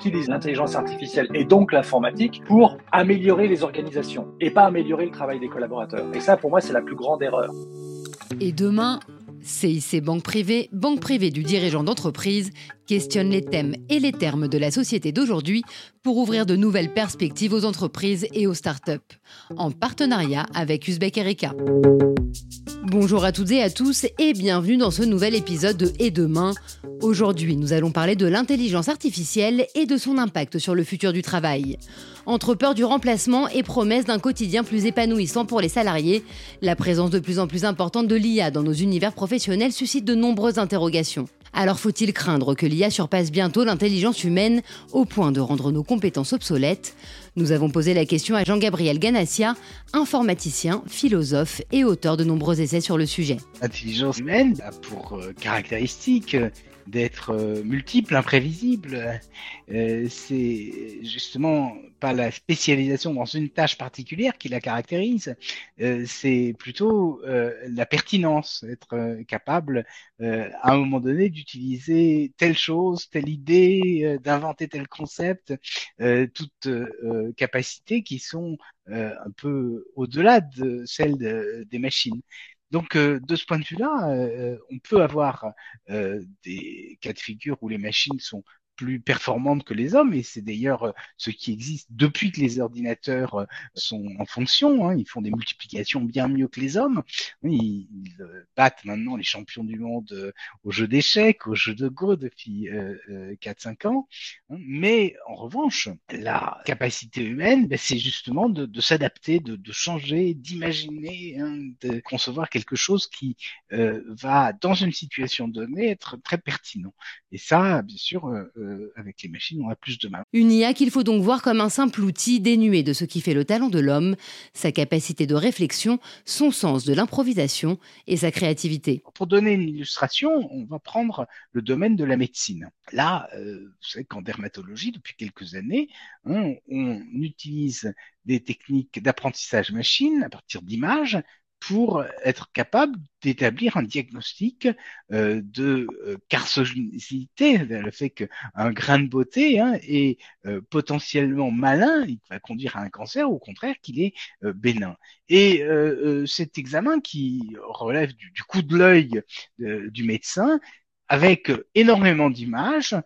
utilise l'intelligence artificielle et donc l'informatique pour améliorer les organisations et pas améliorer le travail des collaborateurs. Et ça, pour moi, c'est la plus grande erreur. Et demain, CIC Banque Privée, banque privée du dirigeant d'entreprise, questionne les thèmes et les termes de la société d'aujourd'hui pour ouvrir de nouvelles perspectives aux entreprises et aux startups, en partenariat avec Uzbek Erika. Bonjour à toutes et à tous et bienvenue dans ce nouvel épisode de Et demain. Aujourd'hui, nous allons parler de l'intelligence artificielle et de son impact sur le futur du travail. Entre peur du remplacement et promesse d'un quotidien plus épanouissant pour les salariés, la présence de plus en plus importante de l'IA dans nos univers professionnels suscite de nombreuses interrogations. Alors faut-il craindre que l'IA surpasse bientôt l'intelligence humaine au point de rendre nos compétences obsolètes? Nous avons posé la question à Jean-Gabriel Ganassia, informaticien, philosophe et auteur de nombreux essais sur le sujet. L'intelligence humaine a pour euh, caractéristique d'être euh, multiple, imprévisible. Euh, c'est justement pas la spécialisation dans une tâche particulière qui la caractérise, euh, c'est plutôt la pertinence, être capable à un moment donné d'utiliser telle chose, telle idée, d'inventer tel concept, toutes capacités qui sont un peu au-delà de celles des machines. Donc, euh, de ce point de vue-là, euh, on peut avoir euh, des cas de figure où les machines sont plus performantes que les hommes, et c'est d'ailleurs euh, ce qui existe depuis que les ordinateurs euh, sont en fonction. Hein. Ils font des multiplications bien mieux que les hommes. Ils, euh, battent maintenant les champions du monde au jeu d'échecs, au jeu de Go depuis euh, 4-5 ans. Hein. Mais en revanche, la capacité humaine, ben, c'est justement de, s'adapter, de, de, changer, d'imaginer, hein, de concevoir quelque chose qui euh, va, dans une situation donnée, être très pertinent. Et ça, bien sûr, euh, avec les machines, on a plus de mal. Une IA qu'il faut donc voir comme un simple outil dénué de ce qui fait le talent de l'homme, sa capacité de réflexion, son sens de l'improvisation et sa créativité. Pour donner une illustration, on va prendre le domaine de la médecine. Là, euh, vous savez qu'en dermatologie, depuis quelques années, on, on utilise des techniques d'apprentissage machine à partir d'images pour être capable d'établir un diagnostic euh, de euh, carcogénicité, le fait qu'un grain de beauté hein, est euh, potentiellement malin, il va conduire à un cancer, ou au contraire qu'il est euh, bénin. Et euh, cet examen qui relève du, du coup de l'œil du médecin, avec énormément d'images,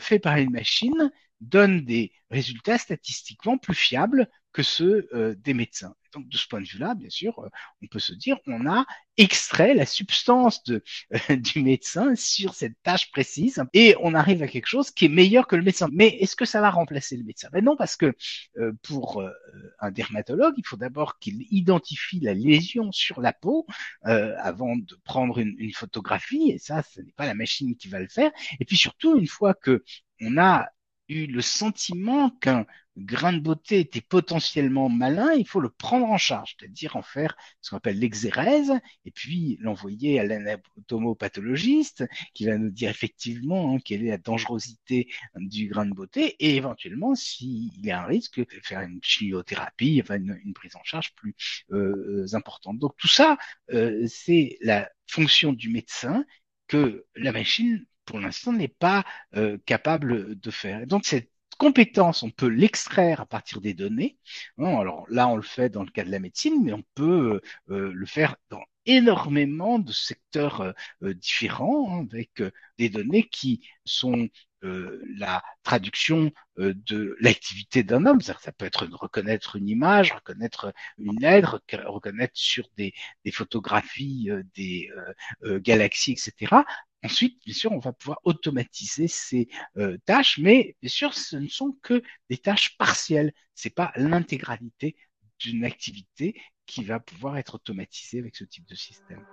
fait par une machine, donne des résultats statistiquement plus fiables que ceux des médecins. Donc de ce point de vue-là, bien sûr, euh, on peut se dire on a extrait la substance de, euh, du médecin sur cette tâche précise et on arrive à quelque chose qui est meilleur que le médecin. Mais est-ce que ça va remplacer le médecin? Ben non, parce que euh, pour euh, un dermatologue, il faut d'abord qu'il identifie la lésion sur la peau euh, avant de prendre une, une photographie et ça, ce n'est pas la machine qui va le faire. Et puis surtout, une fois que on a eu le sentiment qu'un grain de beauté était potentiellement malin, il faut le prendre en charge, c'est-à-dire en faire ce qu'on appelle l'exérèse, et puis l'envoyer à l'anatomopathologiste qui va nous dire effectivement hein, quelle est la dangerosité du grain de beauté, et éventuellement, s'il y a un risque, faire une chimiothérapie, enfin une, prise en charge plus euh, importante. Donc tout ça, euh, c'est la fonction du médecin que la machine pour l'instant, n'est pas euh, capable de faire. Donc, cette compétence, on peut l'extraire à partir des données. Alors là, on le fait dans le cas de la médecine, mais on peut euh, le faire dans énormément de secteurs euh, différents hein, avec euh, des données qui sont euh, la traduction euh, de l'activité d'un homme. Ça, peut être reconnaître une image, reconnaître une lettre, reconnaître sur des, photographies euh, des galaxies, etc. Ensuite, bien sûr, on va pouvoir automatiser ces euh, tâches, mais bien sûr, ce ne sont que des tâches partielles. C'est pas l'intégralité d'une activité qui va pouvoir être automatisée avec ce type de système.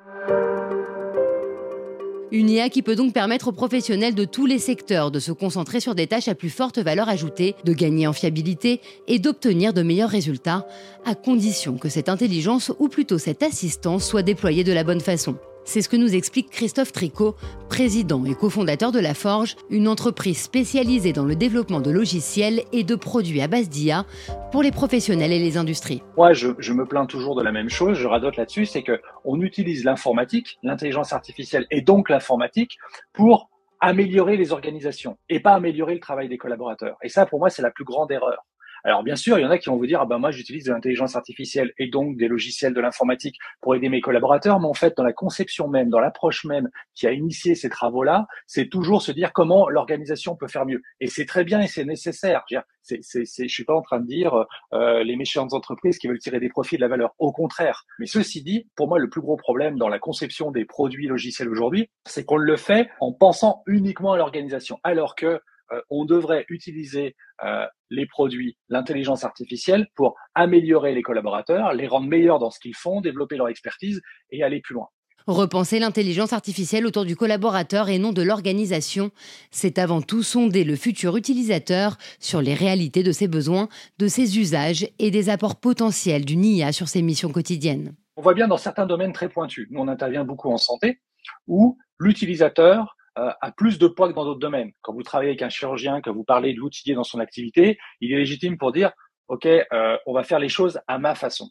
Une IA qui peut donc permettre aux professionnels de tous les secteurs de se concentrer sur des tâches à plus forte valeur ajoutée, de gagner en fiabilité et d'obtenir de meilleurs résultats, à condition que cette intelligence ou plutôt cette assistance soit déployée de la bonne façon. C'est ce que nous explique Christophe Tricot, président et cofondateur de La Forge, une entreprise spécialisée dans le développement de logiciels et de produits à base d'IA pour les professionnels et les industries. Moi, je, me plains toujours de la même chose, je radote là-dessus, c'est que on utilise l'informatique, l'intelligence artificielle et donc l'informatique pour améliorer les organisations et pas améliorer le travail des collaborateurs. Et ça, pour moi, c'est la plus grande erreur. Alors bien sûr, il y en a qui vont vous dire ah ben moi j'utilise de l'intelligence artificielle et donc des logiciels de l'informatique pour aider mes collaborateurs, mais en fait dans la conception même, dans l'approche même qui a initié ces travaux-là, c'est toujours se dire comment l'organisation peut faire mieux. Et c'est très bien et c'est nécessaire. Je c'est, c'est, suis pas en train de dire euh, les méchantes entreprises qui veulent tirer des profits de la valeur. Au contraire. Mais ceci dit, pour moi, le plus gros problème dans la conception des produits logiciels aujourd'hui, c'est qu'on le fait en pensant uniquement à l'organisation, alors que on devrait utiliser euh, les produits, l'intelligence artificielle pour améliorer les collaborateurs, les rendre meilleurs dans ce qu'ils font, développer leur expertise et aller plus loin. Repenser l'intelligence artificielle autour du collaborateur et non de l'organisation, c'est avant tout sonder le futur utilisateur sur les réalités de ses besoins, de ses usages et des apports potentiels d'une IA sur ses missions quotidiennes. On voit bien dans certains domaines très pointus, nous on intervient beaucoup en santé, où l'utilisateur euh, a plus de poids que dans d'autres domaines. Quand vous travaillez avec un chirurgien, que vous parlez de l'outiller dans son activité, il est légitime pour dire, OK, euh, on va faire les choses à ma façon.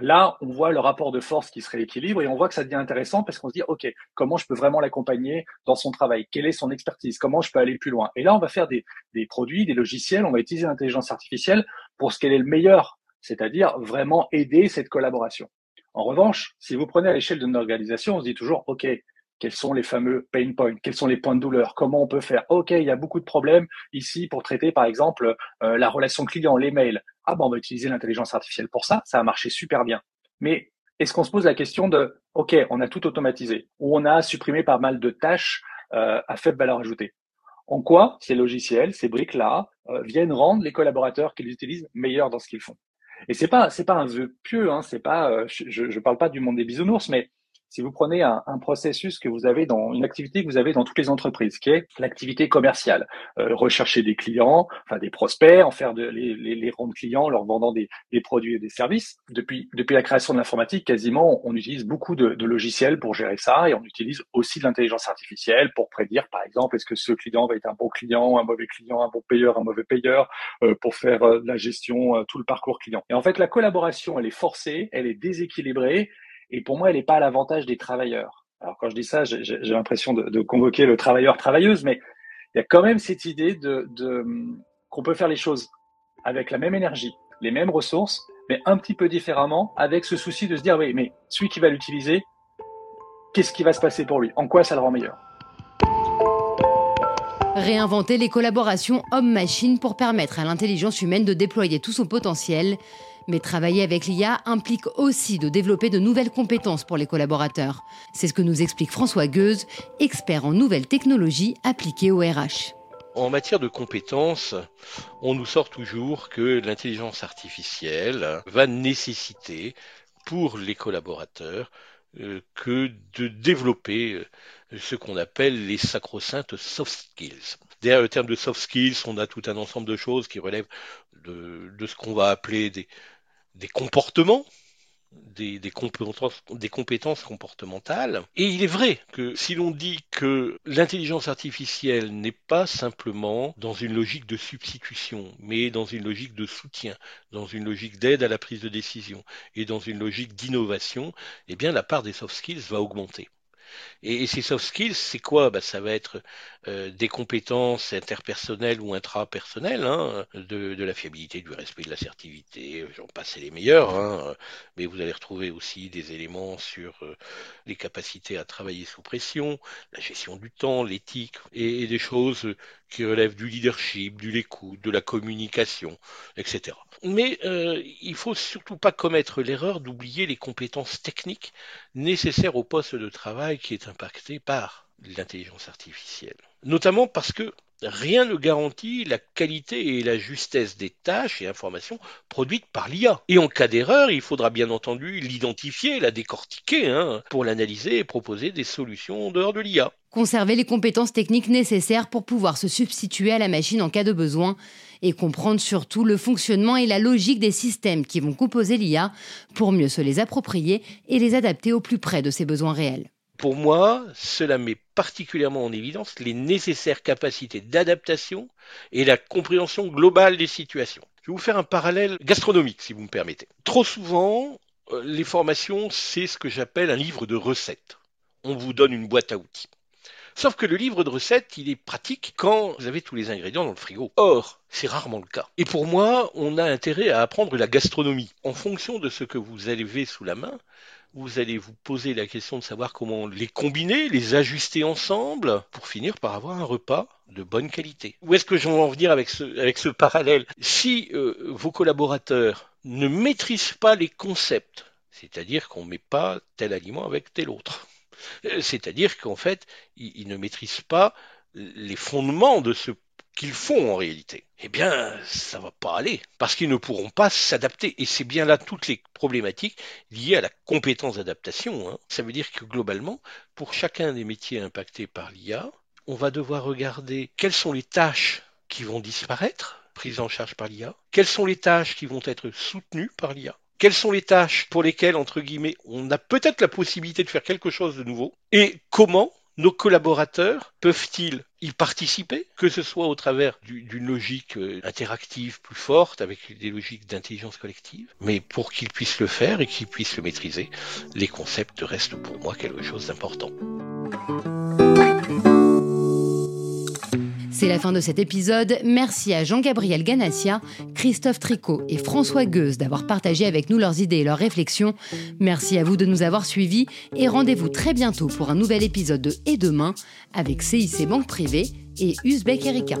Là, on voit le rapport de force qui se rééquilibre et on voit que ça devient intéressant parce qu'on se dit, OK, comment je peux vraiment l'accompagner dans son travail? Quelle est son expertise? Comment je peux aller plus loin? Et là, on va faire des, des produits, des logiciels, on va utiliser l'intelligence artificielle pour ce qu'elle est le meilleur, c'est-à-dire vraiment aider cette collaboration. En revanche, si vous prenez à l'échelle d'une organisation, on se dit toujours, OK, quels sont les fameux pain points? Quels sont les points de douleur? Comment on peut faire? Ok, il y a beaucoup de problèmes ici pour traiter, par exemple, euh, la relation client, les mails. Ah ben, on va utiliser l'intelligence artificielle pour ça. Ça a marché super bien. Mais est-ce qu'on se pose la question de Ok, on a tout automatisé ou on a supprimé pas mal de tâches euh, à faible valeur ajoutée? En quoi ces logiciels, ces briques-là, euh, viennent rendre les collaborateurs qui les utilisent meilleurs dans ce qu'ils font? Et c'est pas c'est pas un vœu pieux. Hein, c'est pas je, je parle pas du monde des bisounours, mais si vous prenez un, un, processus que vous avez dans une activité que vous avez dans toutes les entreprises, qui est l'activité commerciale, euh, rechercher des clients, enfin des prospects, en faire de, les, les, les clients, leur vendant des, des, produits et des services. Depuis, depuis la création de l'informatique, quasiment, on utilise beaucoup de, de, logiciels pour gérer ça et on utilise aussi de l'intelligence artificielle pour prédire, par exemple, est-ce que ce client va être un bon client, un mauvais client, un bon payeur, un mauvais payeur, euh, pour faire euh, la gestion, euh, tout le parcours client. Et en fait, la collaboration, elle est forcée, elle est déséquilibrée et pour moi, elle n'est pas à l'avantage des travailleurs. Alors quand je dis ça, j'ai l'impression de, convoquer le travailleur-travailleuse, mais il y a quand même cette idée de qu'on peut faire les choses avec la même énergie, les mêmes ressources, mais un petit peu différemment, avec ce souci de se dire, oui, mais celui qui va l'utiliser, qu'est-ce qui va se passer pour lui? En quoi ça le rend meilleur? Réinventer les collaborations homme-machine pour permettre à l'intelligence humaine de déployer tout son potentiel mais travailler avec l'IA implique aussi de développer de nouvelles compétences pour les collaborateurs. C'est ce que nous explique François Gueuse, expert en nouvelles technologies appliquées au RH. En matière de compétences, on nous sort toujours que l'intelligence artificielle va nécessiter pour les collaborateurs euh, que de développer euh, ce qu'on appelle les sacro-saintes soft skills. Derrière le terme de soft skills, on a tout un ensemble de choses qui relèvent de, ce qu'on va appeler des, comportements, des, des, compétences, des, compétences, comportementales. Et il est vrai que si l'on dit que l'intelligence artificielle n'est pas simplement dans une logique de substitution, mais dans une logique de soutien, dans une logique d'aide à la prise de décision et dans une logique d'innovation, eh bien la part des soft skills va augmenter. Et, ces soft skills, c'est quoi? Bah, Ça va être euh, des compétences interpersonnelles ou intrapersonnelles, hein, de, la fiabilité, du respect, de l'assertivité, j'en passe les meilleurs, hein, mais vous allez retrouver aussi des éléments sur euh, les capacités à travailler sous pression, la gestion du temps, l'éthique, et, et, des choses qui relèvent du leadership, du l'écoute, de la communication, etc. Mais euh, il faut surtout pas commettre l'erreur d'oublier les compétences techniques nécessaires au poste de travail qui est impacté par l'intelligence artificielle. Notamment parce que rien ne garantit la qualité et la justesse des tâches et informations produites par l'IA. Et en cas d'erreur, il faudra bien entendu l'identifier, la décortiquer, hein, pour l'analyser et proposer des solutions en dehors de l'IA. Conserver les compétences techniques nécessaires pour pouvoir se substituer à la machine en cas de besoin et comprendre surtout le fonctionnement et la logique des systèmes qui vont composer l'IA pour mieux se les approprier et les adapter au plus près de ses besoins réels. Pour moi, cela met particulièrement en évidence les nécessaires capacités d'adaptation et la compréhension globale des situations. Je vais vous faire un parallèle gastronomique, si vous me permettez. Trop souvent, euh, les formations, c'est ce que j'appelle un livre de recettes. On vous donne une boîte à outils. Sauf que le livre de recettes, il est pratique quand vous avez tous les ingrédients dans le frigo. Or, c'est rarement le cas. Et pour moi, on a intérêt à apprendre la gastronomie. En fonction de ce que vous avez sous la main, vous allez vous poser la question de savoir comment les combiner, les ajuster ensemble, pour finir par avoir un repas de bonne qualité. Où est-ce que je veux en venir avec ce, avec ce parallèle? Si euh, vos collaborateurs ne maîtrisent pas les concepts, c'est-à-dire qu'on ne met pas tel aliment avec tel autre, euh, c'est-à-dire qu'en fait, ils, ne maîtrisent pas les fondements de ce qu'ils font en réalité, eh bien, ça va pas aller, parce qu'ils ne pourront pas s'adapter. Et c'est bien là toutes les problématiques liées à la compétence d'adaptation. Hein. Ça veut dire que globalement, pour chacun des métiers impactés par l'IA, on va devoir regarder quelles sont les tâches qui vont disparaître, prises en charge par l'IA, quelles sont les tâches qui vont être soutenues par l'IA, quelles sont les tâches pour lesquelles, entre guillemets, on a peut-être la possibilité de faire quelque chose de nouveau, et comment nos collaborateurs peuvent-ils y participer, que ce soit au travers d'une logique euh, interactive plus forte, avec des logiques d'intelligence collective, mais pour qu'ils puissent le faire et qu'ils puissent le maîtriser, les concepts restent pour moi quelque chose d'important. C'est la fin de cet épisode. Merci à Jean-Gabriel Ganassia, Christophe Tricot et François Gueuse d'avoir partagé avec nous leurs idées et leurs réflexions. Merci à vous de nous avoir suivis et rendez-vous très bientôt pour un nouvel épisode de Et demain avec CIC Banque Privée et Uzbek Erika.